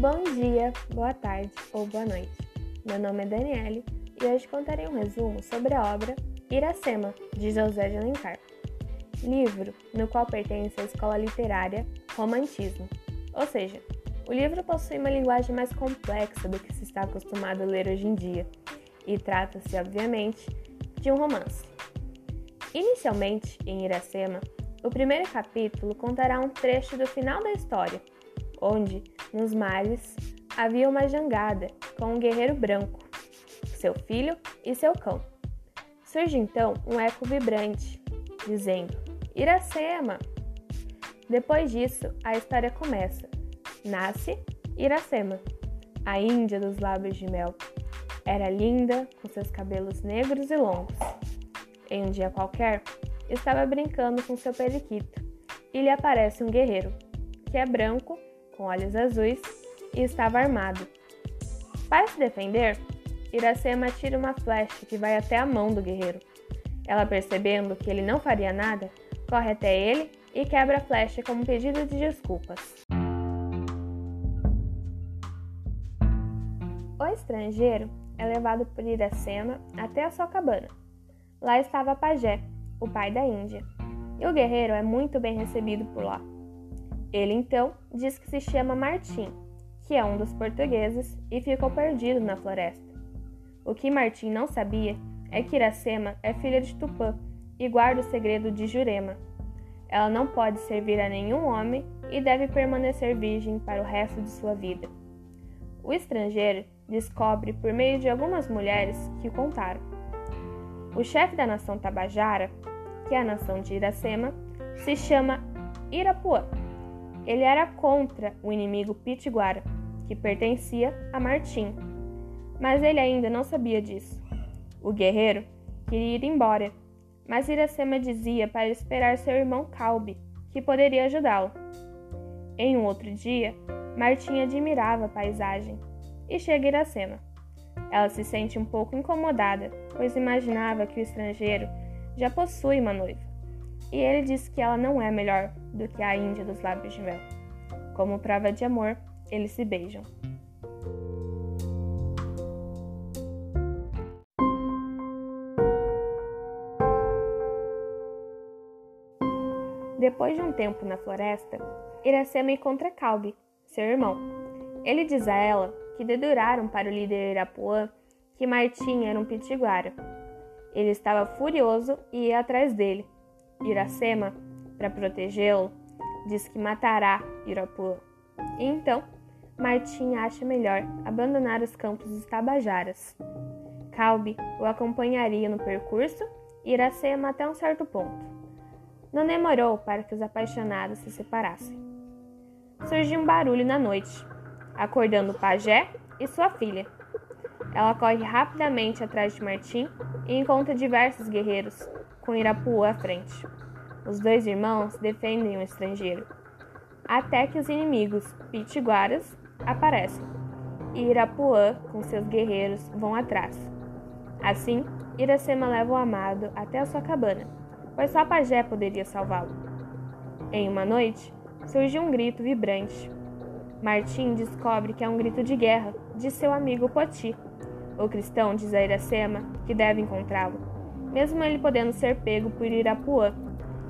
Bom dia, boa tarde ou boa noite. Meu nome é Daniele e hoje contarei um resumo sobre a obra Iracema, de José de Alencar, livro no qual pertence à escola literária Romantismo, ou seja, o livro possui uma linguagem mais complexa do que se está acostumado a ler hoje em dia e trata-se, obviamente, de um romance. Inicialmente, em Iracema, o primeiro capítulo contará um trecho do final da história, onde, nos mares, havia uma jangada com um guerreiro branco, seu filho e seu cão. Surge então um eco vibrante, dizendo: Iracema! Depois disso, a história começa. Nasce Iracema, a Índia dos lábios de mel. Era linda, com seus cabelos negros e longos. Em um dia qualquer, estava brincando com seu periquito e lhe aparece um guerreiro, que é branco com olhos azuis e estava armado. Para se defender, Iracema tira uma flecha que vai até a mão do guerreiro. Ela, percebendo que ele não faria nada, corre até ele e quebra a flecha como pedido de desculpas. O estrangeiro é levado por Iracema até a sua cabana. Lá estava Pajé, o pai da Índia, e o guerreiro é muito bem recebido por lá. Ele então diz que se chama Martim, que é um dos portugueses e ficou perdido na floresta. O que Martim não sabia é que Iracema é filha de Tupã e guarda o segredo de Jurema. Ela não pode servir a nenhum homem e deve permanecer virgem para o resto de sua vida. O estrangeiro descobre por meio de algumas mulheres que contaram. O chefe da nação Tabajara, que é a nação de Iracema, se chama Irapuã ele era contra o inimigo Pitiguara, que pertencia a Martim. Mas ele ainda não sabia disso. O guerreiro queria ir embora, mas Iracema dizia para esperar seu irmão Calbi, que poderia ajudá-lo. Em um outro dia, Martim admirava a paisagem e chega Iracema. Ela se sente um pouco incomodada, pois imaginava que o estrangeiro já possui uma noiva e ele diz que ela não é melhor do que a Índia dos lábios de mel. Como prova de amor, eles se beijam. Depois de um tempo na floresta, Iracema encontra Calbi, seu irmão. Ele diz a ela que deduraram para o líder Irapuã que Martim era um pitiguara. Ele estava furioso e ia atrás dele, Iracema, para protegê-lo, diz que matará Irapuã. E então, Martim acha melhor abandonar os campos dos Tabajaras. Calbi o acompanharia no percurso e Iracema até um certo ponto. Não demorou para que os apaixonados se separassem. Surgiu um barulho na noite, acordando o pajé e sua filha. Ela corre rapidamente atrás de Martim e encontra diversos guerreiros, com Irapuã à frente. Os dois irmãos defendem o estrangeiro, até que os inimigos pitiguaras aparecem e Irapuã, com seus guerreiros, vão atrás. Assim, Iracema leva o amado até a sua cabana, pois só Pajé poderia salvá-lo. Em uma noite, surge um grito vibrante. Martim descobre que é um grito de guerra de seu amigo Poti. O cristão diz a Iracema que deve encontrá-lo mesmo ele podendo ser pego por Irapuã.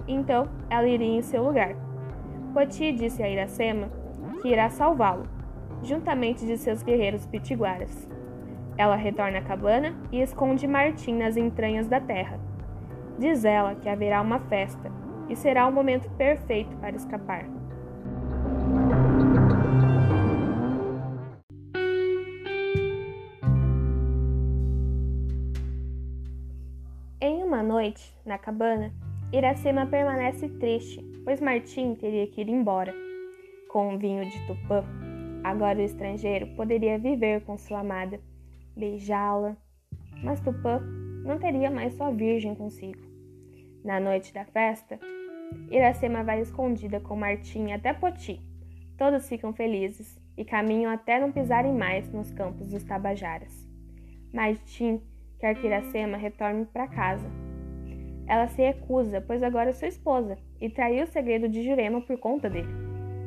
Então ela iria em seu lugar. Poti disse a Iracema que irá salvá-lo, juntamente de seus guerreiros pitiguaras. Ela retorna à cabana e esconde Martim nas entranhas da terra. Diz ela que haverá uma festa e será o momento perfeito para escapar. Uma noite, na cabana, Iracema permanece triste, pois Martim teria que ir embora. Com o vinho de Tupã, agora o estrangeiro poderia viver com sua amada, beijá-la, mas Tupã não teria mais sua virgem consigo. Na noite da festa, Iracema vai escondida com Martim até Poti. Todos ficam felizes e caminham até não pisarem mais nos campos dos Tabajaras. Martim quer que Iracema retorne para casa, ela se recusa, pois agora é sua esposa, e traiu o segredo de Jurema por conta dele.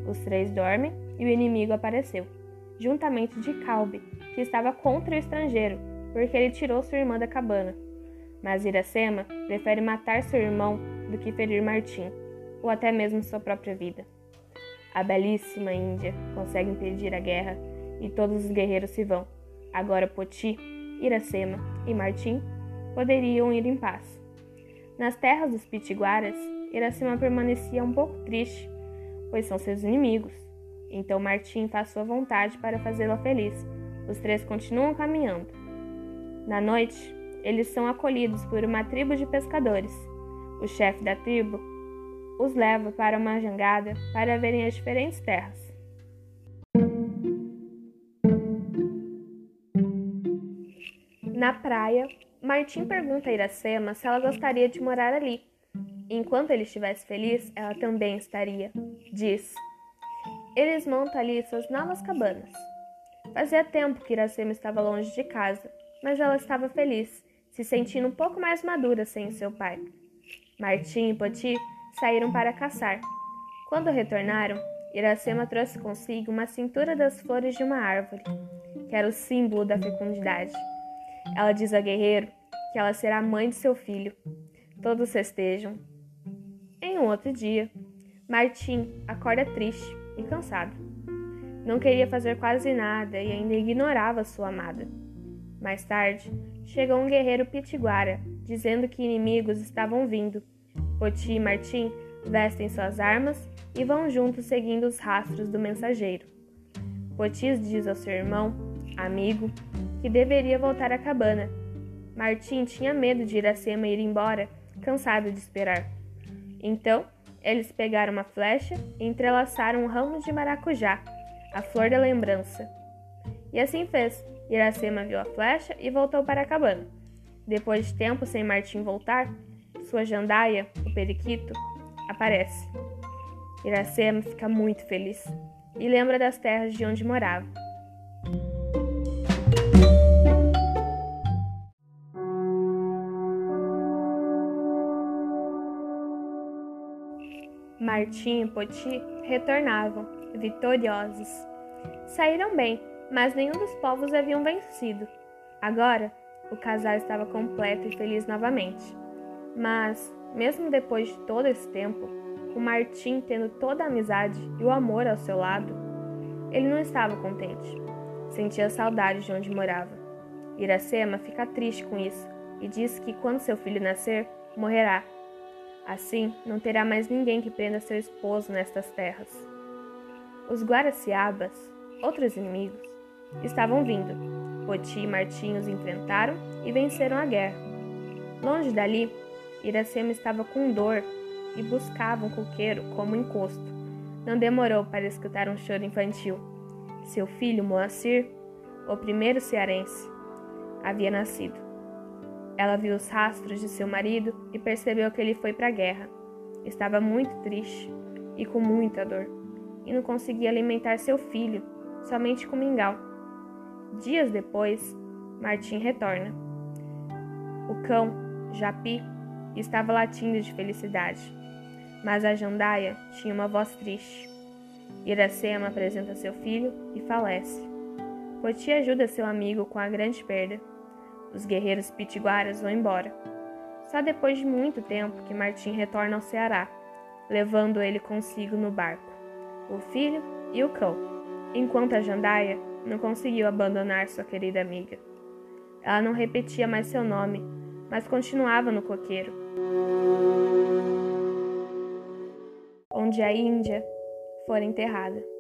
Os três dormem e o inimigo apareceu. juntamente de Calbi, que estava contra o estrangeiro, porque ele tirou sua irmã da cabana. Mas Iracema prefere matar seu irmão do que ferir Martim, ou até mesmo sua própria vida. A belíssima Índia consegue impedir a guerra e todos os guerreiros se vão. Agora Poti, Iracema e Martim poderiam ir em paz. Nas terras dos Pitiguaras, Iracema permanecia um pouco triste, pois são seus inimigos. Então Martim faz sua vontade para fazê-la feliz. Os três continuam caminhando. Na noite, eles são acolhidos por uma tribo de pescadores. O chefe da tribo os leva para uma jangada para verem as diferentes terras. Na praia, Martim pergunta a Iracema se ela gostaria de morar ali. Enquanto ele estivesse feliz, ela também estaria. Diz. Eles montam ali suas novas cabanas. Fazia tempo que Iracema estava longe de casa, mas ela estava feliz, se sentindo um pouco mais madura sem seu pai. Martim e Poti saíram para caçar. Quando retornaram, Iracema trouxe consigo uma cintura das flores de uma árvore, que era o símbolo da fecundidade. Ela diz a guerreiro que ela será mãe de seu filho. Todos festejam. Em um outro dia, Martim acorda triste e cansado. Não queria fazer quase nada e ainda ignorava sua amada. Mais tarde, chegou um guerreiro pitiguara, dizendo que inimigos estavam vindo Poti e Martim vestem suas armas e vão juntos seguindo os rastros do mensageiro. Poti diz ao seu irmão, amigo, que deveria voltar à cabana. Martim tinha medo de Iracema ir embora, cansado de esperar. Então, eles pegaram uma flecha e entrelaçaram um ramo de maracujá, a flor da lembrança. E assim fez. Iracema viu a flecha e voltou para a cabana. Depois de tempo sem Martim voltar, sua jandaia, o periquito, aparece. Iracema fica muito feliz e lembra das terras de onde morava. Martim e Poti retornavam, vitoriosos. Saíram bem, mas nenhum dos povos haviam vencido. Agora, o casal estava completo e feliz novamente. Mas, mesmo depois de todo esse tempo, o Martim tendo toda a amizade e o amor ao seu lado, ele não estava contente. Sentia saudade de onde morava. Iracema fica triste com isso e diz que quando seu filho nascer, morrerá. Assim, não terá mais ninguém que prenda seu esposo nestas terras. Os Guaraciabas, outros inimigos, estavam vindo. Poti e Martim os enfrentaram e venceram a guerra. Longe dali, Iracema estava com dor e buscava um coqueiro como encosto. Não demorou para escutar um choro infantil. Seu filho, Moacir, o primeiro cearense, havia nascido. Ela viu os rastros de seu marido e percebeu que ele foi para a guerra. Estava muito triste e com muita dor, e não conseguia alimentar seu filho, somente com mingau. Dias depois, Martim retorna. O cão, Japi, estava latindo de felicidade. Mas a jandaia tinha uma voz triste. Iracema apresenta seu filho e falece. Poti ajuda seu amigo com a grande perda. Os guerreiros pitiguaras vão embora. Só depois de muito tempo que Martim retorna ao Ceará, levando ele consigo no barco, o filho e o cão, enquanto a jandaia não conseguiu abandonar sua querida amiga. Ela não repetia mais seu nome, mas continuava no coqueiro, onde a Índia fora enterrada.